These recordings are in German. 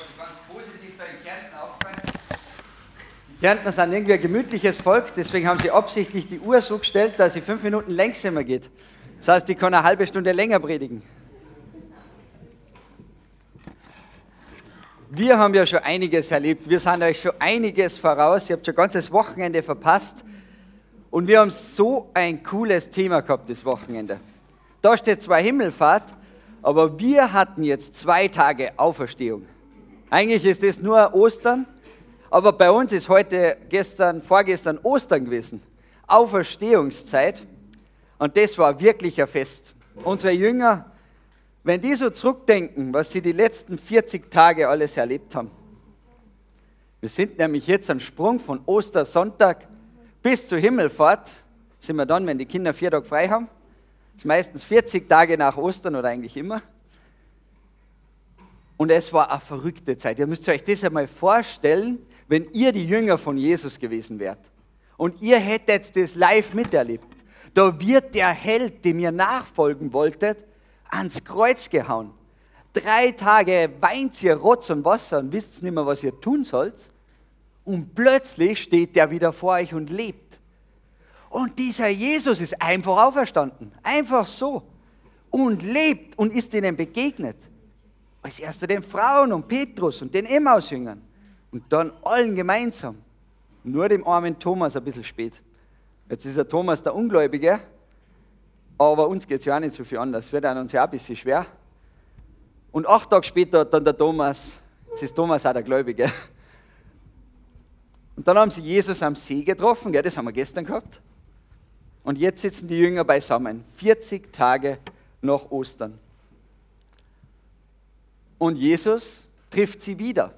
schon ganz positiv da in Kärnten aufgefallen. Die Kärntner sind irgendwie ein gemütliches Volk, deswegen haben sie absichtlich die Uhr so gestellt, dass sie fünf Minuten längsamer geht. Das heißt, ich kann eine halbe Stunde länger predigen. Wir haben ja schon einiges erlebt. Wir sind euch schon einiges voraus. Ihr habt schon ganzes Wochenende verpasst. Und wir haben so ein cooles Thema gehabt das Wochenende. Da steht zwar Himmelfahrt, aber wir hatten jetzt zwei Tage Auferstehung. Eigentlich ist es nur Ostern, aber bei uns ist heute, gestern, vorgestern Ostern gewesen. Auferstehungszeit. Und das war wirklich ein Fest. Unsere Jünger, wenn die so zurückdenken, was sie die letzten 40 Tage alles erlebt haben. Wir sind nämlich jetzt am Sprung von Ostersonntag bis zur Himmelfahrt. Sind wir dann, wenn die Kinder vier Tage frei haben. Das ist meistens 40 Tage nach Ostern oder eigentlich immer. Und es war eine verrückte Zeit. Ihr müsst euch das einmal vorstellen, wenn ihr die Jünger von Jesus gewesen wärt. Und ihr hättet das live miterlebt. Da wird der Held, dem ihr nachfolgen wolltet, ans Kreuz gehauen. Drei Tage weint ihr Rotz und Wasser und wisst nicht mehr, was ihr tun sollt. Und plötzlich steht der wieder vor euch und lebt. Und dieser Jesus ist einfach auferstanden. Einfach so. Und lebt und ist ihnen begegnet. Als erster den Frauen und Petrus und den Emmaus-Jüngern. Und dann allen gemeinsam. Nur dem armen Thomas ein bisschen spät. Jetzt ist der Thomas der Ungläubige, aber uns geht es ja auch nicht so viel anders. Wird an uns ja auch ein bisschen schwer. Und acht Tage später hat dann der Thomas, jetzt ist Thomas auch der Gläubige. Und dann haben sie Jesus am See getroffen, gell, das haben wir gestern gehabt. Und jetzt sitzen die Jünger beisammen, 40 Tage nach Ostern. Und Jesus trifft sie wieder.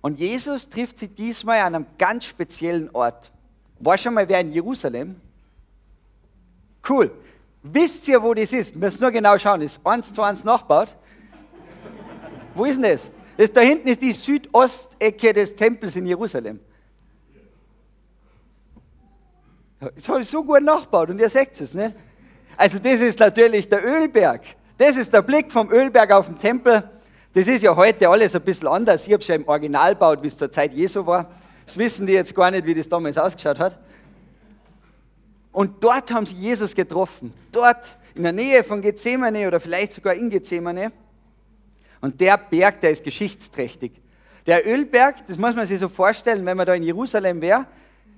Und Jesus trifft sie diesmal an einem ganz speziellen Ort. War schon mal wer in Jerusalem? Cool. Wisst ihr, wo das ist? Wir müssen nur genau schauen. Ist eins zu eins nachbaut. wo ist denn das? das? Da hinten ist die Südostecke des Tempels in Jerusalem. Das habe ich so gut nachgebaut und ihr seht es, nicht? Also das ist natürlich der Ölberg. Das ist der Blick vom Ölberg auf den Tempel. Das ist ja heute alles ein bisschen anders. Ich habe es ja im Original gebaut, wie es zur Zeit Jesu war. Das wissen die jetzt gar nicht, wie das damals ausgeschaut hat. Und dort haben sie Jesus getroffen. Dort in der Nähe von Gethsemane oder vielleicht sogar in Gethsemane. Und der Berg, der ist geschichtsträchtig. Der Ölberg, das muss man sich so vorstellen, wenn man da in Jerusalem wäre,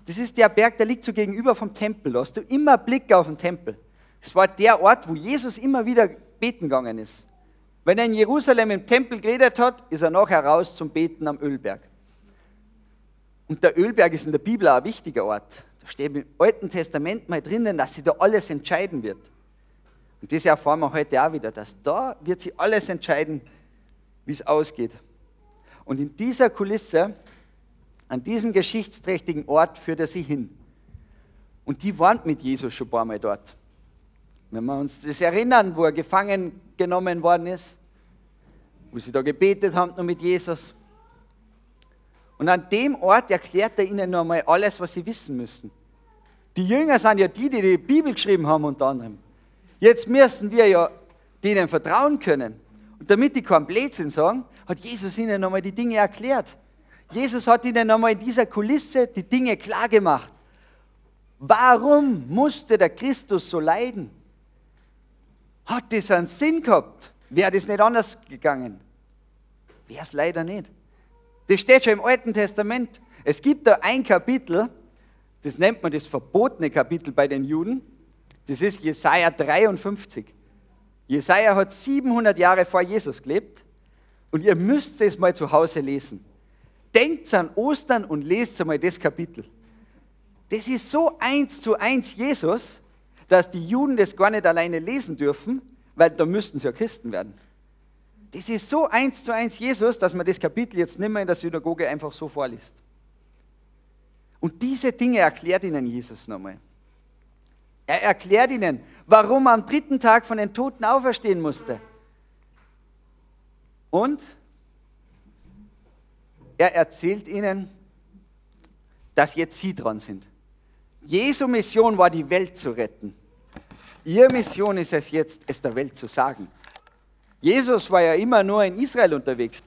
das ist der Berg, der liegt so gegenüber vom Tempel. Da hast du immer Blick auf den Tempel. Das war der Ort, wo Jesus immer wieder beten gegangen ist. Wenn er in Jerusalem im Tempel geredet hat, ist er nachher raus zum Beten am Ölberg. Und der Ölberg ist in der Bibel auch ein wichtiger Ort. Da steht im Alten Testament mal drinnen, dass sie da alles entscheiden wird. Und das erfahren wir heute auch wieder, dass da wird sie alles entscheiden, wie es ausgeht. Und in dieser Kulisse, an diesem geschichtsträchtigen Ort führt er sie hin. Und die waren mit Jesus schon ein paar Mal dort. Wenn wir uns das erinnern, wo er gefangen genommen worden ist, wo sie da gebetet haben nur mit Jesus. Und an dem Ort erklärt er ihnen noch einmal alles, was sie wissen müssen. Die Jünger sind ja die, die die Bibel geschrieben haben, unter anderem. Jetzt müssen wir ja denen vertrauen können. Und damit die kein Blödsinn sagen, hat Jesus ihnen noch einmal die Dinge erklärt. Jesus hat ihnen noch einmal in dieser Kulisse die Dinge klar gemacht. Warum musste der Christus so leiden? Hat das einen Sinn gehabt? Wäre das nicht anders gegangen? Wäre es leider nicht. Das steht schon im Alten Testament. Es gibt da ein Kapitel, das nennt man das verbotene Kapitel bei den Juden. Das ist Jesaja 53. Jesaja hat 700 Jahre vor Jesus gelebt und ihr müsst es mal zu Hause lesen. Denkt an Ostern und lest einmal das Kapitel. Das ist so eins zu eins Jesus, dass die Juden das gar nicht alleine lesen dürfen, weil da müssten sie ja Christen werden. Das ist so eins zu eins Jesus, dass man das Kapitel jetzt nicht mehr in der Synagoge einfach so vorliest. Und diese Dinge erklärt ihnen Jesus nochmal. Er erklärt ihnen, warum er am dritten Tag von den Toten auferstehen musste. Und er erzählt ihnen, dass jetzt sie dran sind. Jesu Mission war, die Welt zu retten. Ihre Mission ist es jetzt, es der Welt zu sagen. Jesus war ja immer nur in Israel unterwegs.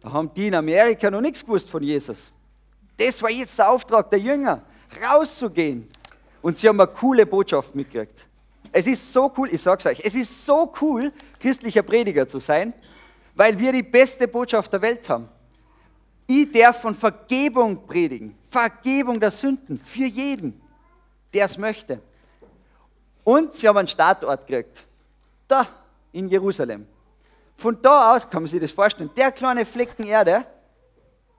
Da haben die in Amerika noch nichts gewusst von Jesus. Das war jetzt der Auftrag der Jünger, rauszugehen. Und sie haben eine coole Botschaft mitgekriegt. Es ist so cool, ich sag's euch, es ist so cool, christlicher Prediger zu sein, weil wir die beste Botschaft der Welt haben. Ich darf von Vergebung predigen, Vergebung der Sünden für jeden, der es möchte. Und sie haben einen Startort gekriegt, da in Jerusalem. Von da aus, kann man sich das vorstellen, der kleine Flecken Erde,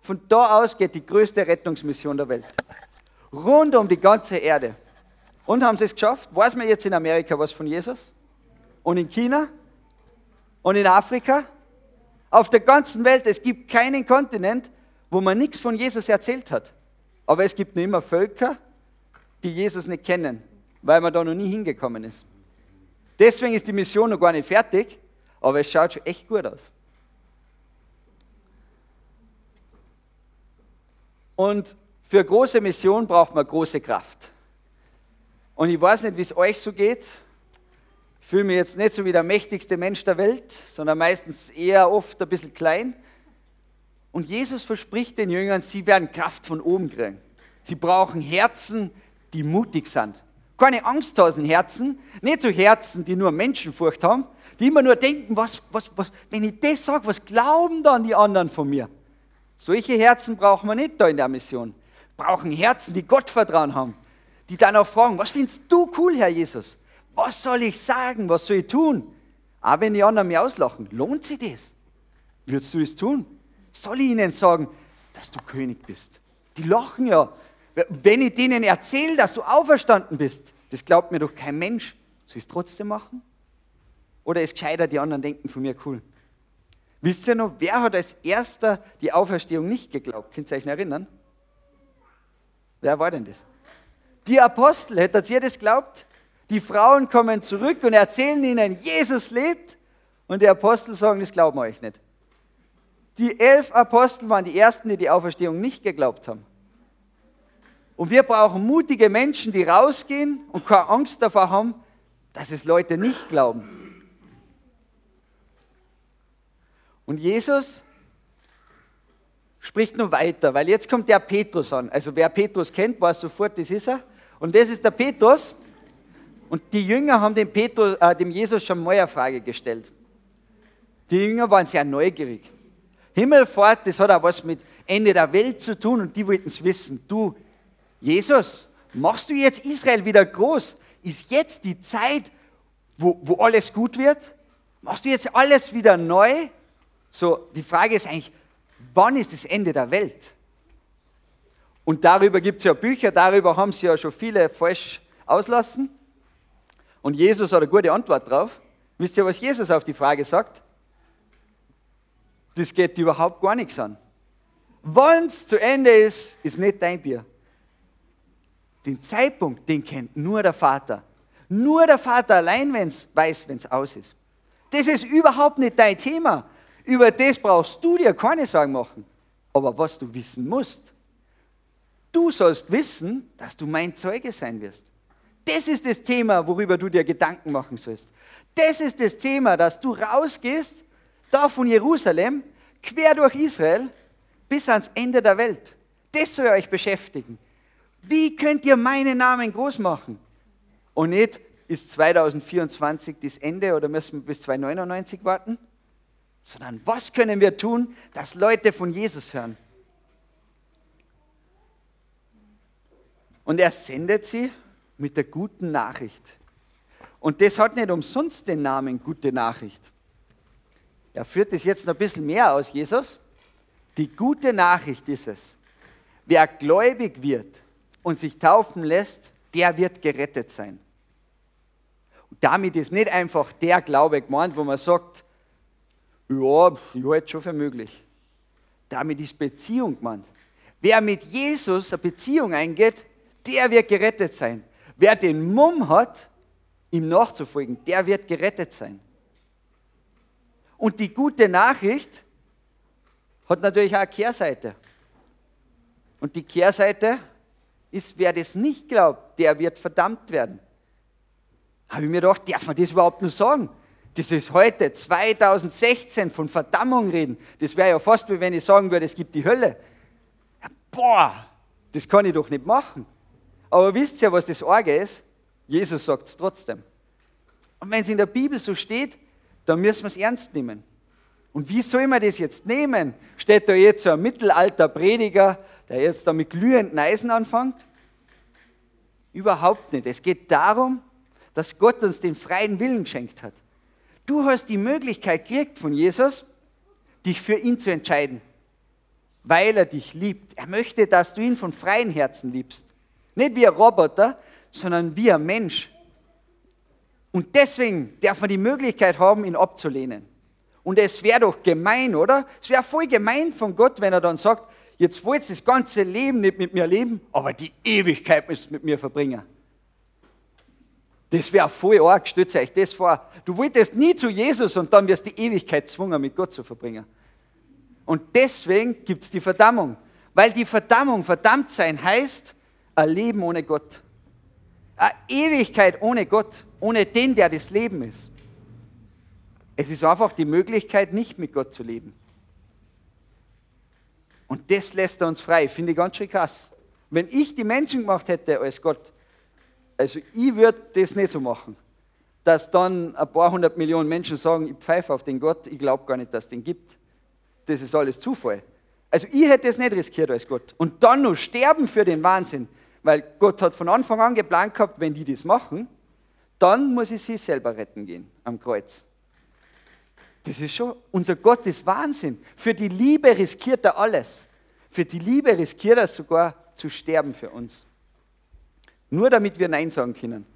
von da aus geht die größte Rettungsmission der Welt. Rund um die ganze Erde. Und haben sie es geschafft? Weiß man jetzt in Amerika was von Jesus? Und in China? Und in Afrika? Auf der ganzen Welt, es gibt keinen Kontinent, wo man nichts von Jesus erzählt hat. Aber es gibt nur immer Völker, die Jesus nicht kennen, weil man da noch nie hingekommen ist. Deswegen ist die Mission noch gar nicht fertig, aber es schaut schon echt gut aus. Und für große Mission braucht man große Kraft. Und ich weiß nicht, wie es euch so geht. Ich fühle mich jetzt nicht so wie der mächtigste Mensch der Welt, sondern meistens eher oft ein bisschen klein. Und Jesus verspricht den Jüngern, sie werden Kraft von oben kriegen. Sie brauchen Herzen, die mutig sind. Keine angsthasen Herzen, nicht so Herzen, die nur Menschenfurcht haben, die immer nur denken, was, was, was, wenn ich das sage, was glauben dann die anderen von mir? Solche Herzen brauchen wir nicht da in der Mission. Wir brauchen Herzen, die Gott vertrauen haben, die dann auch fragen, was findest du cool, Herr Jesus? Was soll ich sagen? Was soll ich tun? Auch wenn die anderen mich auslachen, lohnt sich das? Würdest du es tun? Soll ich ihnen sagen, dass du König bist? Die lachen ja. Wenn ich denen erzähle, dass du auferstanden bist, das glaubt mir doch kein Mensch. Soll ich es trotzdem machen? Oder ist gescheiter, die anderen denken von mir cool? Wisst ihr noch, wer hat als erster die Auferstehung nicht geglaubt? Könnt ihr euch erinnern? Wer war denn das? Die Apostel, hättet ihr das glaubt? Die Frauen kommen zurück und erzählen ihnen, Jesus lebt. Und die Apostel sagen, das glauben wir euch nicht. Die elf Apostel waren die ersten, die die Auferstehung nicht geglaubt haben. Und wir brauchen mutige Menschen, die rausgehen und keine Angst davor haben, dass es Leute nicht glauben. Und Jesus spricht noch weiter, weil jetzt kommt der Petrus an. Also wer Petrus kennt, weiß sofort, das ist er. Und das ist der Petrus. Und die Jünger haben dem, Petrus, äh, dem Jesus schon mal eine Frage gestellt. Die Jünger waren sehr neugierig. Himmelfahrt, das hat auch was mit Ende der Welt zu tun und die wollten es wissen. Du, Jesus, machst du jetzt Israel wieder groß? Ist jetzt die Zeit, wo, wo alles gut wird? Machst du jetzt alles wieder neu? So, die Frage ist eigentlich, wann ist das Ende der Welt? Und darüber gibt es ja Bücher, darüber haben sie ja schon viele falsch auslassen. Und Jesus hat eine gute Antwort drauf. Wisst ihr, was Jesus auf die Frage sagt? Das geht überhaupt gar nichts an. Wann es zu Ende ist, ist nicht dein Bier. Den Zeitpunkt, den kennt nur der Vater. Nur der Vater allein wenn's, weiß, wenn es aus ist. Das ist überhaupt nicht dein Thema. Über das brauchst du dir keine Sorgen machen. Aber was du wissen musst, du sollst wissen, dass du mein Zeuge sein wirst. Das ist das Thema, worüber du dir Gedanken machen sollst. Das ist das Thema, dass du rausgehst, da von Jerusalem, quer durch Israel, bis ans Ende der Welt. Das soll euch beschäftigen. Wie könnt ihr meinen Namen groß machen? Und nicht, ist 2024 das Ende oder müssen wir bis 2099 warten? sondern was können wir tun, dass Leute von Jesus hören? Und er sendet sie mit der guten Nachricht. Und das hat nicht umsonst den Namen gute Nachricht. Er führt es jetzt noch ein bisschen mehr aus, Jesus. Die gute Nachricht ist es. Wer gläubig wird und sich taufen lässt, der wird gerettet sein. Und damit ist nicht einfach der Glaube gemeint, wo man sagt, ja, ich halte schon für möglich. Damit ist Beziehung gemeint. Wer mit Jesus eine Beziehung eingeht, der wird gerettet sein. Wer den Mumm hat, ihm nachzufolgen, der wird gerettet sein. Und die gute Nachricht hat natürlich auch eine Kehrseite. Und die Kehrseite ist, wer das nicht glaubt, der wird verdammt werden. Habe ich mir gedacht, darf man das überhaupt nur sagen? das ist heute 2016 von Verdammung reden. Das wäre ja fast wie wenn ich sagen würde, es gibt die Hölle. Boah, das kann ich doch nicht machen. Aber wisst ihr, was das Orge ist? Jesus sagt es trotzdem. Und wenn es in der Bibel so steht, dann müssen wir es ernst nehmen. Und wie soll man das jetzt nehmen? Steht da jetzt so ein Mittelalter-Prediger, der jetzt da mit glühenden Eisen anfängt? Überhaupt nicht. Es geht darum, dass Gott uns den freien Willen geschenkt hat. Du hast die Möglichkeit gekriegt von Jesus, dich für ihn zu entscheiden, weil er dich liebt. Er möchte, dass du ihn von freiem Herzen liebst. Nicht wie ein Roboter, sondern wie ein Mensch. Und deswegen darf man die Möglichkeit haben, ihn abzulehnen. Und es wäre doch gemein, oder? Es wäre voll gemein von Gott, wenn er dann sagt, jetzt wollt ihr das ganze Leben nicht mit mir leben, aber die Ewigkeit müsst ihr mit mir verbringen. Das wäre voll arg, stütze euch das vor. Du wolltest nie zu Jesus und dann wirst du die Ewigkeit gezwungen, mit Gott zu verbringen. Und deswegen gibt es die Verdammung. Weil die Verdammung, verdammt sein, heißt, ein Leben ohne Gott. Eine Ewigkeit ohne Gott, ohne den, der das Leben ist. Es ist einfach die Möglichkeit, nicht mit Gott zu leben. Und das lässt er uns frei. Finde ich ganz schön krass. Wenn ich die Menschen gemacht hätte als Gott, also ich würde das nicht so machen, dass dann ein paar hundert Millionen Menschen sagen, ich pfeife auf den Gott, ich glaube gar nicht, dass es den gibt. Das ist alles Zufall. Also ich hätte es nicht riskiert als Gott. Und dann noch sterben für den Wahnsinn, weil Gott hat von Anfang an geplant gehabt, wenn die das machen, dann muss ich sie selber retten gehen am Kreuz. Das ist schon, unser Gott ist Wahnsinn. Für die Liebe riskiert er alles. Für die Liebe riskiert er sogar zu sterben für uns. Nur damit wir Nein sagen können,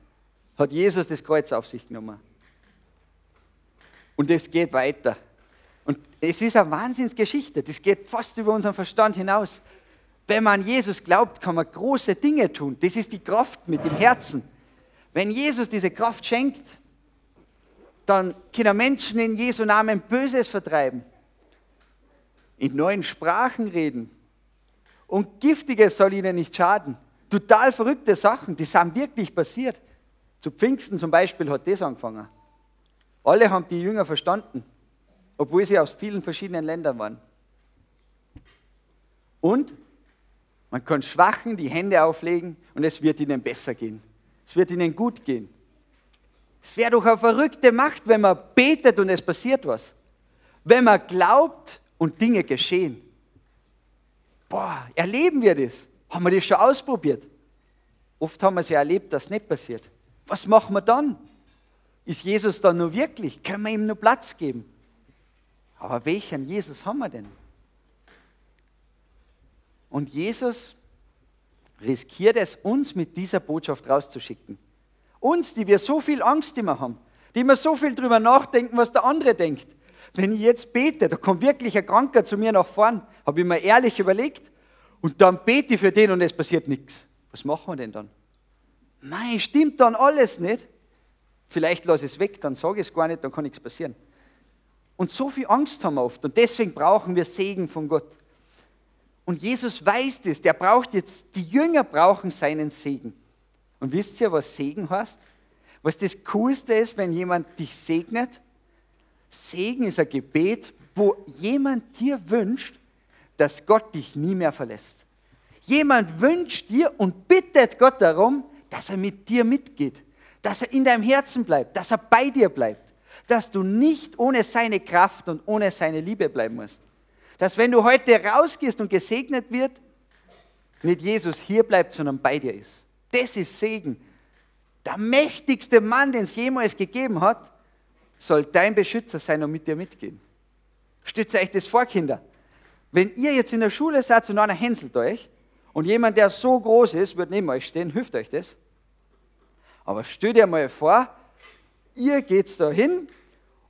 hat Jesus das Kreuz auf sich genommen. Und es geht weiter. Und es ist eine Wahnsinnsgeschichte. Das geht fast über unseren Verstand hinaus. Wenn man an Jesus glaubt, kann man große Dinge tun. Das ist die Kraft mit dem Herzen. Wenn Jesus diese Kraft schenkt, dann können Menschen in Jesu Namen Böses vertreiben, in neuen Sprachen reden und Giftiges soll ihnen nicht schaden. Total verrückte Sachen, die sind wirklich passiert. Zu Pfingsten zum Beispiel hat das angefangen. Alle haben die Jünger verstanden, obwohl sie aus vielen verschiedenen Ländern waren. Und man kann Schwachen die Hände auflegen und es wird ihnen besser gehen. Es wird ihnen gut gehen. Es wäre doch eine verrückte Macht, wenn man betet und es passiert was. Wenn man glaubt und Dinge geschehen. Boah, erleben wir das? Haben wir das schon ausprobiert? Oft haben wir es ja erlebt, dass es nicht passiert. Was machen wir dann? Ist Jesus dann nur wirklich? Können wir ihm nur Platz geben? Aber welchen Jesus haben wir denn? Und Jesus riskiert es, uns mit dieser Botschaft rauszuschicken. Uns, die wir so viel Angst immer haben, die immer so viel drüber nachdenken, was der andere denkt. Wenn ich jetzt bete, da kommt wirklich ein Kranker zu mir nach vorn, habe ich mir ehrlich überlegt, und dann bete ich für den und es passiert nichts. Was machen wir denn dann? Nein, stimmt dann alles nicht? Vielleicht lasse ich es weg, dann sage ich es gar nicht, dann kann nichts passieren. Und so viel Angst haben wir oft und deswegen brauchen wir Segen von Gott. Und Jesus weiß das, der braucht jetzt, die Jünger brauchen seinen Segen. Und wisst ihr, was Segen heißt? Was das Coolste ist, wenn jemand dich segnet? Segen ist ein Gebet, wo jemand dir wünscht, dass Gott dich nie mehr verlässt. Jemand wünscht dir und bittet Gott darum, dass er mit dir mitgeht, dass er in deinem Herzen bleibt, dass er bei dir bleibt, dass du nicht ohne seine Kraft und ohne seine Liebe bleiben musst. Dass wenn du heute rausgehst und gesegnet wird, nicht Jesus hier bleibt, sondern bei dir ist. Das ist Segen. Der mächtigste Mann, den es jemals gegeben hat, soll dein Beschützer sein und mit dir mitgehen. Stütze euch das vor, Kinder. Wenn ihr jetzt in der Schule seid und einer hänselt euch und jemand, der so groß ist, wird neben euch stehen, hilft euch das. Aber stell dir mal vor, ihr geht da hin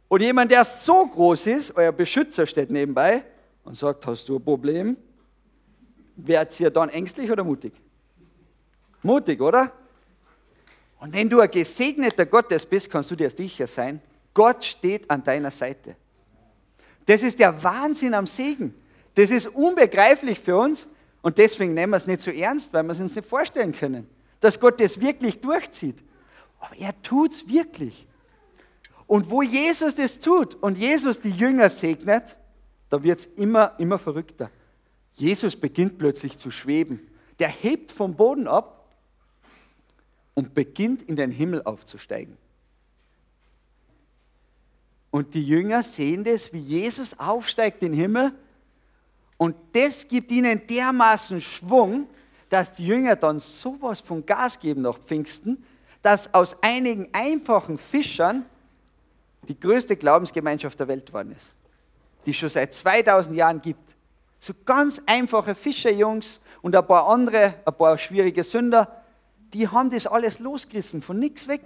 und jemand, der so groß ist, euer Beschützer steht nebenbei und sagt, hast du ein Problem? Werdet ihr dann ängstlich oder mutig? Mutig, oder? Und wenn du ein gesegneter Gottes bist, kannst du dir sicher sein, Gott steht an deiner Seite. Das ist der Wahnsinn am Segen. Das ist unbegreiflich für uns und deswegen nehmen wir es nicht so ernst, weil wir es uns nicht vorstellen können, dass Gott das wirklich durchzieht. Aber er tut es wirklich. Und wo Jesus das tut und Jesus die Jünger segnet, da wird es immer, immer verrückter. Jesus beginnt plötzlich zu schweben. Der hebt vom Boden ab und beginnt in den Himmel aufzusteigen. Und die Jünger sehen das, wie Jesus aufsteigt in den Himmel. Und das gibt ihnen dermaßen Schwung, dass die Jünger dann sowas von Gas geben nach Pfingsten, dass aus einigen einfachen Fischern die größte Glaubensgemeinschaft der Welt geworden ist, die schon seit 2000 Jahren gibt. So ganz einfache Fischerjungs und ein paar andere, ein paar schwierige Sünder, die haben das alles losgerissen, von nichts weg,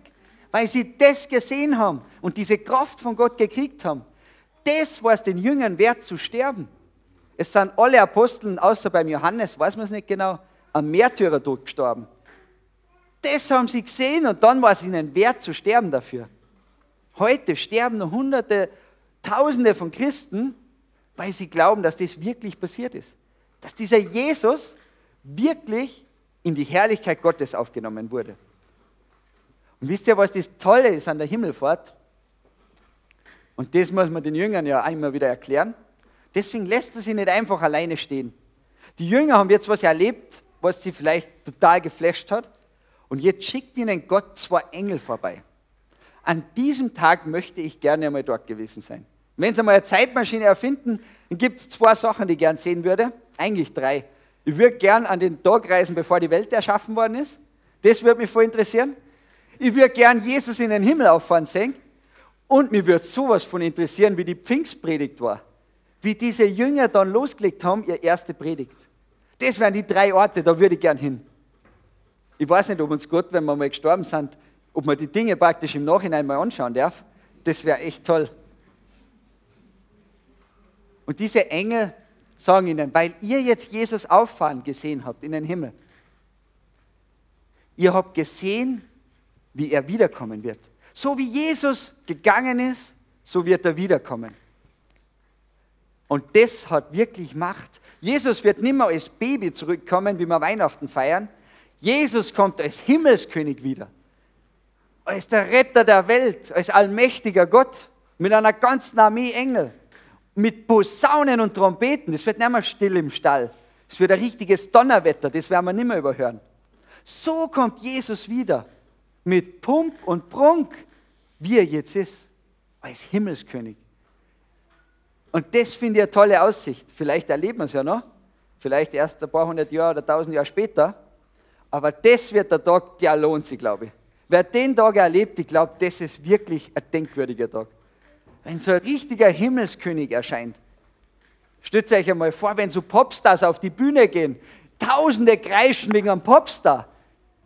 weil sie das gesehen haben und diese Kraft von Gott gekriegt haben. Das war es den Jüngern wert zu sterben. Es sind alle Aposteln, außer beim Johannes, weiß man es nicht genau, am Märtyrertod gestorben. Das haben sie gesehen und dann war es ihnen wert zu sterben dafür. Heute sterben noch Hunderte, Tausende von Christen, weil sie glauben, dass das wirklich passiert ist. Dass dieser Jesus wirklich in die Herrlichkeit Gottes aufgenommen wurde. Und wisst ihr, was das Tolle ist an der Himmelfahrt? Und das muss man den Jüngern ja einmal wieder erklären. Deswegen lässt er sie nicht einfach alleine stehen. Die Jünger haben jetzt was erlebt, was sie vielleicht total geflasht hat. Und jetzt schickt ihnen Gott zwei Engel vorbei. An diesem Tag möchte ich gerne einmal dort gewesen sein. Wenn Sie mal eine Zeitmaschine erfinden, dann gibt es zwei Sachen, die ich gerne sehen würde. Eigentlich drei. Ich würde gern an den Tag reisen, bevor die Welt erschaffen worden ist. Das würde mich voll interessieren. Ich würde gern Jesus in den Himmel auffahren sehen. Und mir würde sowas von interessieren, wie die Pfingstpredigt war. Wie diese Jünger dann losgelegt haben, ihr erste Predigt. Das wären die drei Orte, da würde ich gern hin. Ich weiß nicht, ob uns Gott, wenn wir mal gestorben sind, ob man die Dinge praktisch im Nachhinein mal anschauen darf. Das wäre echt toll. Und diese Engel sagen ihnen, weil ihr jetzt Jesus auffahren gesehen habt in den Himmel, ihr habt gesehen, wie er wiederkommen wird. So wie Jesus gegangen ist, so wird er wiederkommen. Und das hat wirklich Macht. Jesus wird nicht mehr als Baby zurückkommen, wie wir Weihnachten feiern. Jesus kommt als Himmelskönig wieder. Als der Retter der Welt, als allmächtiger Gott, mit einer ganzen Armee Engel, mit Posaunen und Trompeten. Das wird nicht mehr still im Stall. Es wird ein richtiges Donnerwetter, das werden wir nicht mehr überhören. So kommt Jesus wieder mit Pump und Prunk, wie er jetzt ist, als Himmelskönig. Und das finde ich eine tolle Aussicht. Vielleicht erleben wir es ja noch, vielleicht erst ein paar hundert Jahre oder tausend Jahre später. Aber das wird der Tag, der lohnt sich, glaube ich. Wer den Tag erlebt, ich glaube, das ist wirklich ein denkwürdiger Tag. Wenn so ein richtiger Himmelskönig erscheint. Stellt euch einmal vor, wenn so Popstars auf die Bühne gehen, Tausende kreischen wegen einem Popstar.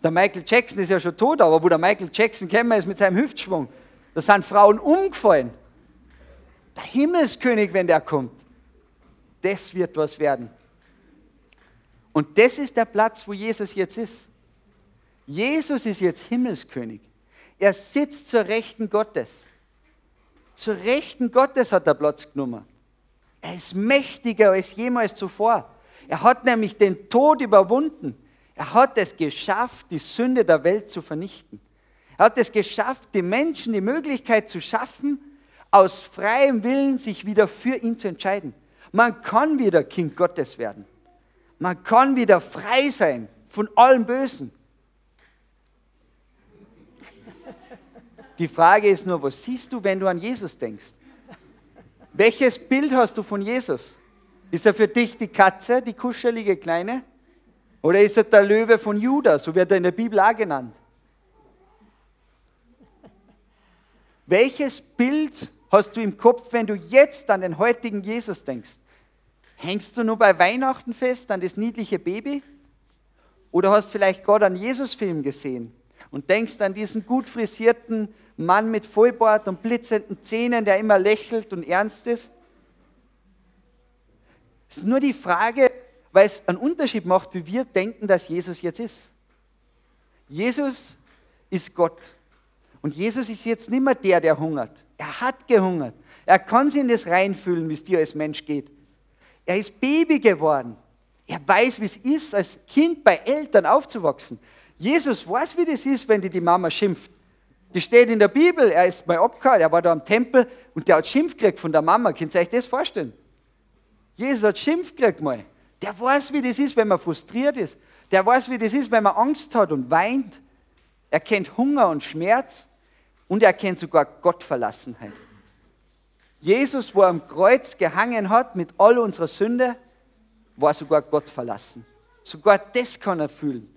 Der Michael Jackson ist ja schon tot, aber wo der Michael Jackson käme, ist mit seinem Hüftschwung. Da sind Frauen umgefallen. Der Himmelskönig, wenn der kommt, das wird was werden. Und das ist der Platz, wo Jesus jetzt ist. Jesus ist jetzt Himmelskönig. Er sitzt zur Rechten Gottes. Zur Rechten Gottes hat er Platz genommen. Er ist mächtiger als jemals zuvor. Er hat nämlich den Tod überwunden. Er hat es geschafft, die Sünde der Welt zu vernichten. Er hat es geschafft, den Menschen die Möglichkeit zu schaffen, aus freiem Willen sich wieder für ihn zu entscheiden. Man kann wieder Kind Gottes werden. Man kann wieder frei sein von allem Bösen. Die Frage ist nur, was siehst du, wenn du an Jesus denkst? Welches Bild hast du von Jesus? Ist er für dich die Katze, die kuschelige Kleine? Oder ist er der Löwe von Judah, so wird er in der Bibel auch genannt? Welches Bild hast du im Kopf, wenn du jetzt an den heutigen Jesus denkst? Hängst du nur bei Weihnachten fest an das niedliche Baby? Oder hast vielleicht gerade einen Jesus-Film gesehen und denkst an diesen gut frisierten Mann mit Vollbart und blitzenden Zähnen, der immer lächelt und ernst ist? Es ist nur die Frage, weil es einen Unterschied macht, wie wir denken, dass Jesus jetzt ist. Jesus ist Gott. Und Jesus ist jetzt nicht mehr der, der hungert. Er hat gehungert. Er kann sich in das reinfühlen, wie es dir als Mensch geht. Er ist Baby geworden. Er weiß, wie es ist, als Kind bei Eltern aufzuwachsen. Jesus weiß, wie das ist, wenn die, die Mama schimpft Das steht in der Bibel, er ist mal abgehauen, er war da am Tempel und der hat Schimpf gekriegt von der Mama. Könnt ihr euch das vorstellen? Jesus hat Schimpf gekriegt mal. Der weiß, wie das ist, wenn man frustriert ist. Der weiß, wie das ist, wenn man Angst hat und weint. Er kennt Hunger und Schmerz und er kennt sogar Gottverlassenheit. Jesus, wo er am Kreuz gehangen hat mit all unserer Sünde, war sogar Gott verlassen. Sogar das kann er fühlen,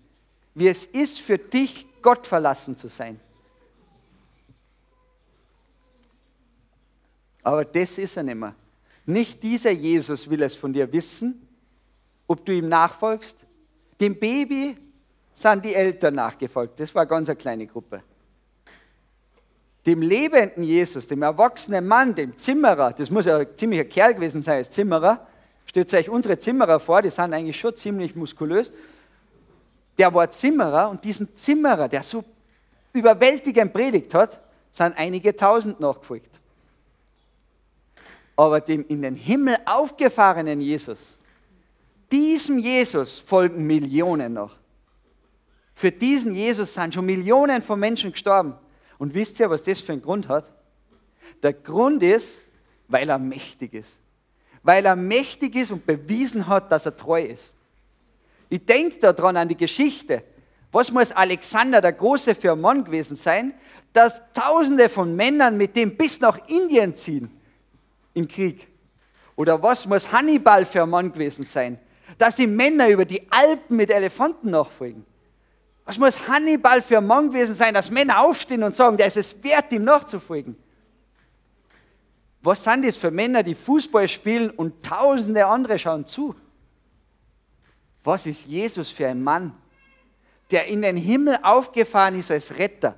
wie es ist für dich, Gott verlassen zu sein. Aber das ist er nicht mehr. Nicht dieser Jesus will es von dir wissen, ob du ihm nachfolgst. Dem Baby sind die Eltern nachgefolgt. Das war eine ganz kleine Gruppe. Dem lebenden Jesus, dem erwachsenen Mann, dem Zimmerer, das muss ja ein ziemlicher Kerl gewesen sein als Zimmerer, stellt euch unsere Zimmerer vor, die sind eigentlich schon ziemlich muskulös. Der war Zimmerer und diesem Zimmerer, der so überwältigend predigt hat, sind einige tausend nachgefolgt. Aber dem in den Himmel aufgefahrenen Jesus, diesem Jesus folgen Millionen noch. Für diesen Jesus sind schon Millionen von Menschen gestorben. Und wisst ihr, was das für einen Grund hat? Der Grund ist, weil er mächtig ist. Weil er mächtig ist und bewiesen hat, dass er treu ist. Ich denke daran an die Geschichte. Was muss Alexander der Große für ein Mann gewesen sein, dass Tausende von Männern mit dem bis nach Indien ziehen im Krieg? Oder was muss Hannibal für ein Mann gewesen sein, dass die Männer über die Alpen mit Elefanten nachfolgen? Was muss Hannibal für ein Mann gewesen sein, dass Männer aufstehen und sagen, der ist es wert, ihm nachzufolgen? Was sind das für Männer, die Fußball spielen und tausende andere schauen zu? Was ist Jesus für ein Mann, der in den Himmel aufgefahren ist als Retter?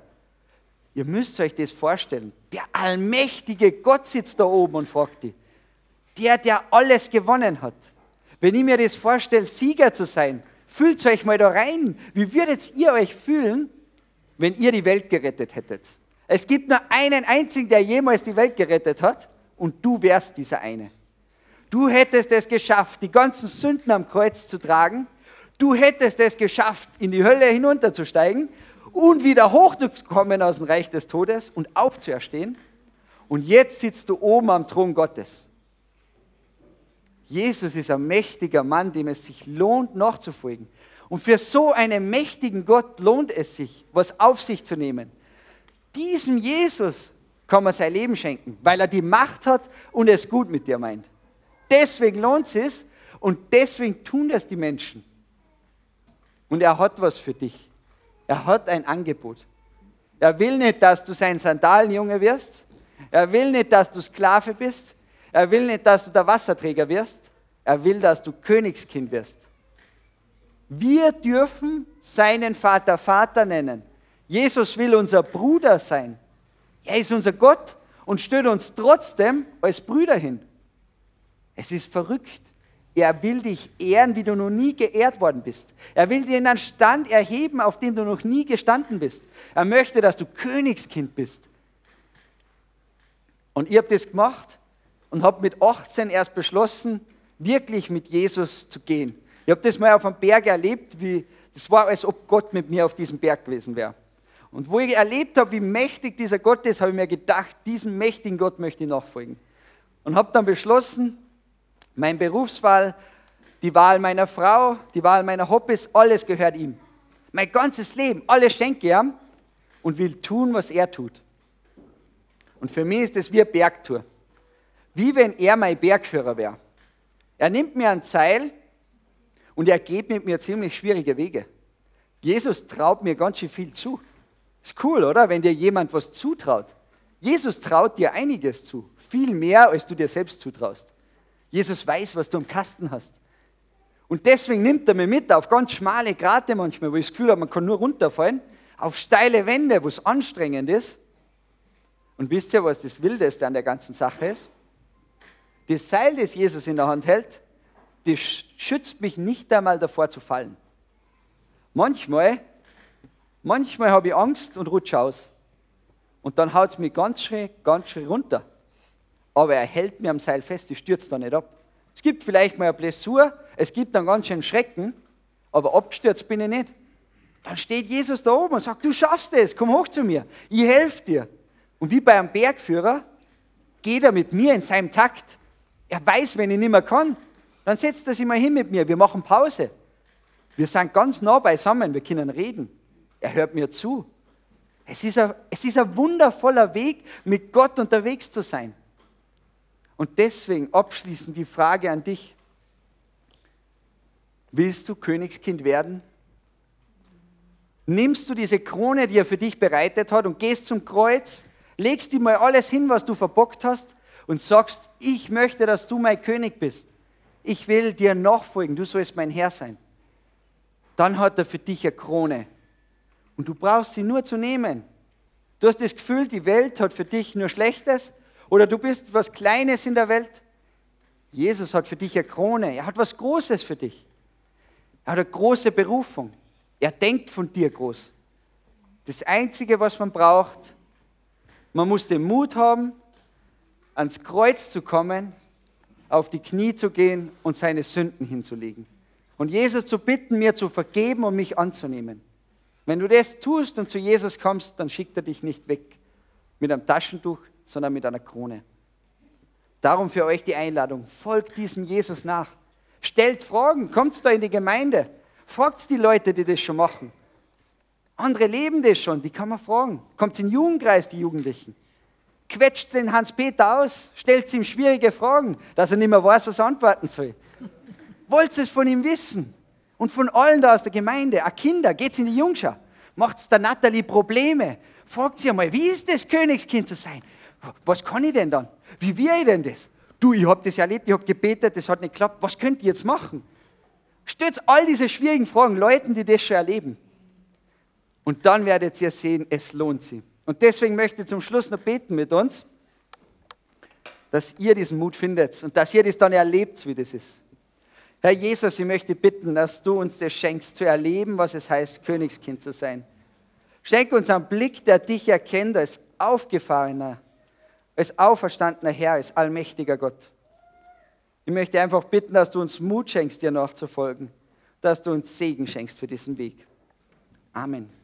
Ihr müsst euch das vorstellen. Der allmächtige Gott sitzt da oben und fragt die. Der, der alles gewonnen hat. Wenn ich mir das vorstelle, Sieger zu sein, Fühlt euch mal da rein. Wie würdet ihr euch fühlen, wenn ihr die Welt gerettet hättet? Es gibt nur einen einzigen, der jemals die Welt gerettet hat, und du wärst dieser eine. Du hättest es geschafft, die ganzen Sünden am Kreuz zu tragen. Du hättest es geschafft, in die Hölle hinunterzusteigen und wieder hochzukommen aus dem Reich des Todes und aufzuerstehen. Und jetzt sitzt du oben am Thron Gottes. Jesus ist ein mächtiger Mann, dem es sich lohnt, nachzufolgen. Und für so einen mächtigen Gott lohnt es sich, was auf sich zu nehmen. Diesem Jesus kann man sein Leben schenken, weil er die Macht hat und es gut mit dir meint. Deswegen lohnt es und deswegen tun das die Menschen. Und er hat was für dich. Er hat ein Angebot. Er will nicht, dass du sein Sandalenjunge wirst. Er will nicht, dass du Sklave bist. Er will nicht, dass du der Wasserträger wirst. Er will, dass du Königskind wirst. Wir dürfen seinen Vater Vater nennen. Jesus will unser Bruder sein. Er ist unser Gott und stellt uns trotzdem als Brüder hin. Es ist verrückt. Er will dich ehren, wie du noch nie geehrt worden bist. Er will dir in einen Stand erheben, auf dem du noch nie gestanden bist. Er möchte, dass du Königskind bist. Und ihr habt das gemacht und habe mit 18 erst beschlossen, wirklich mit Jesus zu gehen. Ich habe das mal auf einem Berg erlebt, wie, das war, als ob Gott mit mir auf diesem Berg gewesen wäre. Und wo ich erlebt habe, wie mächtig dieser Gott ist, habe ich mir gedacht, diesem mächtigen Gott möchte ich nachfolgen. Und habe dann beschlossen, mein Berufswahl, die Wahl meiner Frau, die Wahl meiner Hobbys, alles gehört ihm. Mein ganzes Leben, alles schenke ihm und will tun, was er tut. Und für mich ist das wie eine Bergtour wie wenn er mein Bergführer wäre. Er nimmt mir ein Zeil und er geht mit mir ziemlich schwierige Wege. Jesus traut mir ganz schön viel zu. Ist cool, oder? Wenn dir jemand was zutraut. Jesus traut dir einiges zu. Viel mehr, als du dir selbst zutraust. Jesus weiß, was du im Kasten hast. Und deswegen nimmt er mich mit auf ganz schmale Grate manchmal, wo ich das Gefühl habe, man kann nur runterfallen, auf steile Wände, wo es anstrengend ist. Und wisst ihr, was das Wildeste an der ganzen Sache ist? Das Seil, das Jesus in der Hand hält, das schützt mich nicht einmal davor zu fallen. Manchmal, manchmal habe ich Angst und rutsche aus. Und dann haut es mich ganz schön, ganz schön runter. Aber er hält mir am Seil fest, ich stürze da nicht ab. Es gibt vielleicht mal eine Blessur, es gibt einen ganz schönen Schrecken, aber abgestürzt bin ich nicht. dann steht Jesus da oben und sagt, du schaffst es, komm hoch zu mir, ich helfe dir. Und wie bei einem Bergführer geht er mit mir in seinem Takt. Er weiß, wenn ich nicht mehr kann, dann setzt er sich mal hin mit mir, wir machen Pause. Wir sind ganz nah beisammen, wir können reden. Er hört mir zu. Es ist, ein, es ist ein wundervoller Weg, mit Gott unterwegs zu sein. Und deswegen abschließend die Frage an dich. Willst du Königskind werden? Nimmst du diese Krone, die er für dich bereitet hat, und gehst zum Kreuz, legst dir mal alles hin, was du verbockt hast, und sagst, ich möchte, dass du mein König bist. Ich will dir nachfolgen, du sollst mein Herr sein. Dann hat er für dich eine Krone. Und du brauchst sie nur zu nehmen. Du hast das Gefühl, die Welt hat für dich nur Schlechtes oder du bist was Kleines in der Welt. Jesus hat für dich eine Krone. Er hat was Großes für dich. Er hat eine große Berufung. Er denkt von dir groß. Das Einzige, was man braucht, man muss den Mut haben, ans Kreuz zu kommen, auf die Knie zu gehen und seine Sünden hinzulegen. Und Jesus zu bitten, mir zu vergeben und mich anzunehmen. Wenn du das tust und zu Jesus kommst, dann schickt er dich nicht weg mit einem Taschentuch, sondern mit einer Krone. Darum für euch die Einladung, folgt diesem Jesus nach. Stellt Fragen, kommt da in die Gemeinde, fragt die Leute, die das schon machen. Andere leben das schon, die kann man fragen. Kommt in den Jugendkreis, die Jugendlichen. Quetscht den Hans-Peter aus, stellt ihm schwierige Fragen, dass er nicht mehr weiß, was er antworten soll. Wollt es von ihm wissen? Und von allen da aus der Gemeinde, auch Kinder, geht's in die Jungschau. Macht's der Natalie Probleme. Fragt sie einmal, wie ist das, Königskind zu sein? Was kann ich denn dann? Wie wäre ich denn das? Du, ich habe das erlebt, ich habe gebetet, das hat nicht geklappt. Was könnt ihr jetzt machen? Stellt all diese schwierigen Fragen Leuten, die das schon erleben. Und dann werdet ihr sehen, es lohnt sich. Und deswegen möchte ich zum Schluss noch beten mit uns, dass ihr diesen Mut findet und dass ihr das dann erlebt, wie das ist. Herr Jesus, ich möchte bitten, dass du uns das schenkst, zu erleben, was es heißt, Königskind zu sein. Schenk uns einen Blick, der dich erkennt als aufgefahrener, als auferstandener Herr, als allmächtiger Gott. Ich möchte einfach bitten, dass du uns Mut schenkst, dir nachzufolgen, dass du uns Segen schenkst für diesen Weg. Amen.